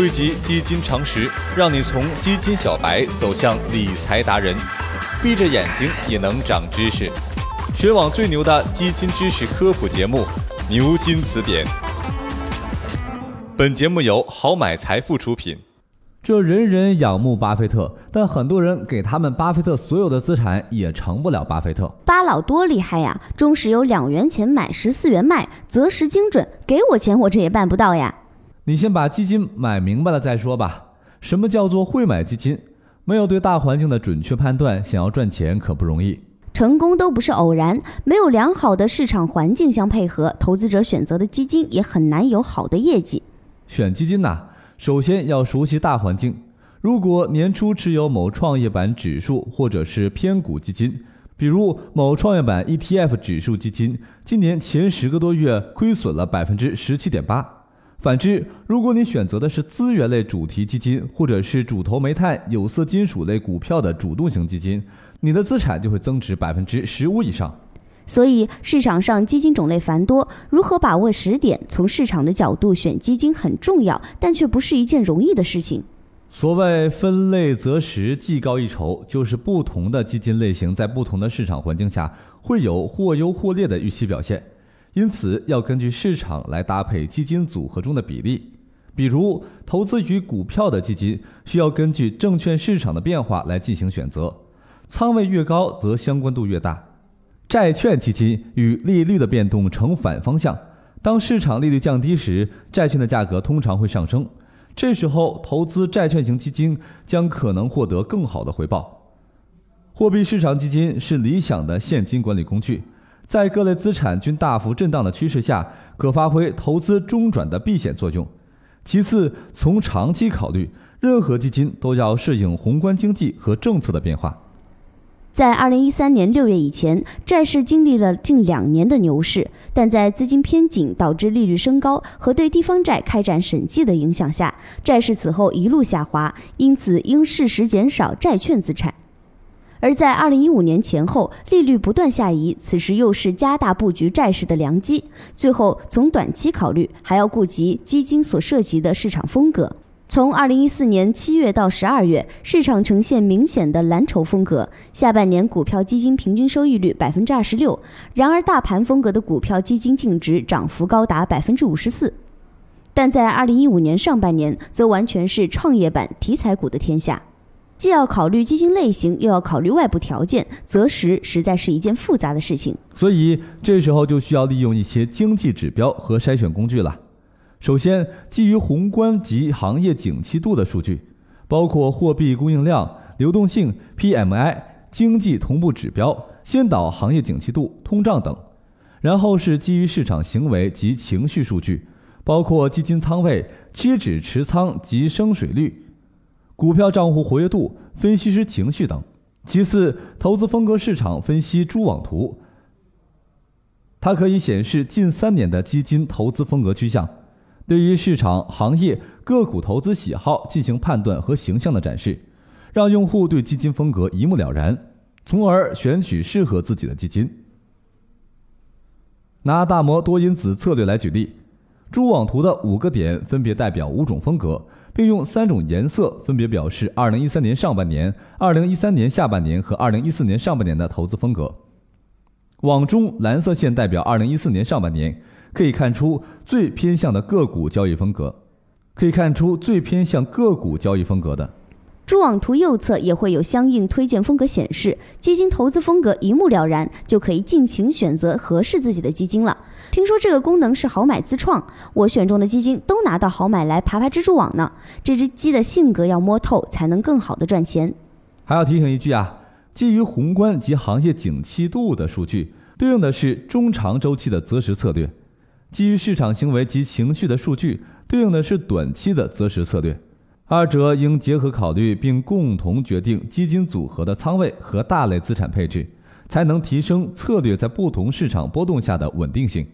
汇集基金常识，让你从基金小白走向理财达人。闭着眼睛也能长知识，全网最牛的基金知识科普节目《牛津词典》。本节目由好买财富出品。这人人仰慕巴菲特，但很多人给他们巴菲特所有的资产也成不了巴菲特。巴老多厉害呀！中石油两元钱买，十四元卖，择时精准。给我钱，我这也办不到呀。你先把基金买明白了再说吧。什么叫做会买基金？没有对大环境的准确判断，想要赚钱可不容易。成功都不是偶然，没有良好的市场环境相配合，投资者选择的基金也很难有好的业绩。选基金呐。首先要熟悉大环境。如果年初持有某创业板指数或者是偏股基金，比如某创业板 ETF 指数基金，今年前十个多月亏损了百分之十七点八。反之，如果你选择的是资源类主题基金，或者是主投煤炭、有色金属类股票的主动型基金，你的资产就会增值百分之十五以上。所以市场上基金种类繁多，如何把握时点，从市场的角度选基金很重要，但却不是一件容易的事情。所谓分类择时，技高一筹，就是不同的基金类型在不同的市场环境下会有或优或劣的预期表现，因此要根据市场来搭配基金组合中的比例。比如投资于股票的基金，需要根据证券市场的变化来进行选择，仓位越高，则相关度越大。债券基金与利率的变动呈反方向，当市场利率降低时，债券的价格通常会上升，这时候投资债券型基金将可能获得更好的回报。货币市场基金是理想的现金管理工具，在各类资产均大幅震荡的趋势下，可发挥投资中转的避险作用。其次，从长期考虑，任何基金都要适应宏观经济和政策的变化。在二零一三年六月以前，债市经历了近两年的牛市，但在资金偏紧导致利率升高和对地方债开展审计的影响下，债市此后一路下滑，因此应适时减少债券资产。而在二零一五年前后，利率不断下移，此时又是加大布局债市的良机。最后，从短期考虑，还要顾及基金所涉及的市场风格。从二零一四年七月到十二月，市场呈现明显的蓝筹风格。下半年股票基金平均收益率百分之二十六，然而大盘风格的股票基金净值涨幅高达百分之五十四。但在二零一五年上半年，则完全是创业板题材股的天下，既要考虑基金类型，又要考虑外部条件，择时实在是一件复杂的事情。所以这时候就需要利用一些经济指标和筛选工具了。首先，基于宏观及行业景气度的数据，包括货币供应量、流动性、PMI、经济同步指标、先导行业景气度、通胀等；然后是基于市场行为及情绪数据，包括基金仓位、期指持仓及升水率、股票账户活跃度、分析师情绪等。其次，投资风格市场分析蛛网图，它可以显示近三年的基金投资风格趋向。对于市场、行业、个股投资喜好进行判断和形象的展示，让用户对基金风格一目了然，从而选取适合自己的基金。拿大摩多因子策略来举例，蛛网图的五个点分别代表五种风格，并用三种颜色分别表示二零一三年上半年、二零一三年下半年和二零一四年上半年的投资风格。网中蓝色线代表二零一四年上半年。可以看出最偏向的个股交易风格，可以看出最偏向个股交易风格的。蛛网图右侧也会有相应推荐风格显示，基金投资风格一目了然，就可以尽情选择合适自己的基金了。听说这个功能是好买自创，我选中的基金都拿到好买来爬爬蜘蛛网呢。这只鸡的性格要摸透，才能更好的赚钱。还要提醒一句啊，基于宏观及行业景气度的数据，对应的是中长周期的择时策略。基于市场行为及情绪的数据，对应的是短期的择时策略，二者应结合考虑，并共同决定基金组合的仓位和大类资产配置，才能提升策略在不同市场波动下的稳定性。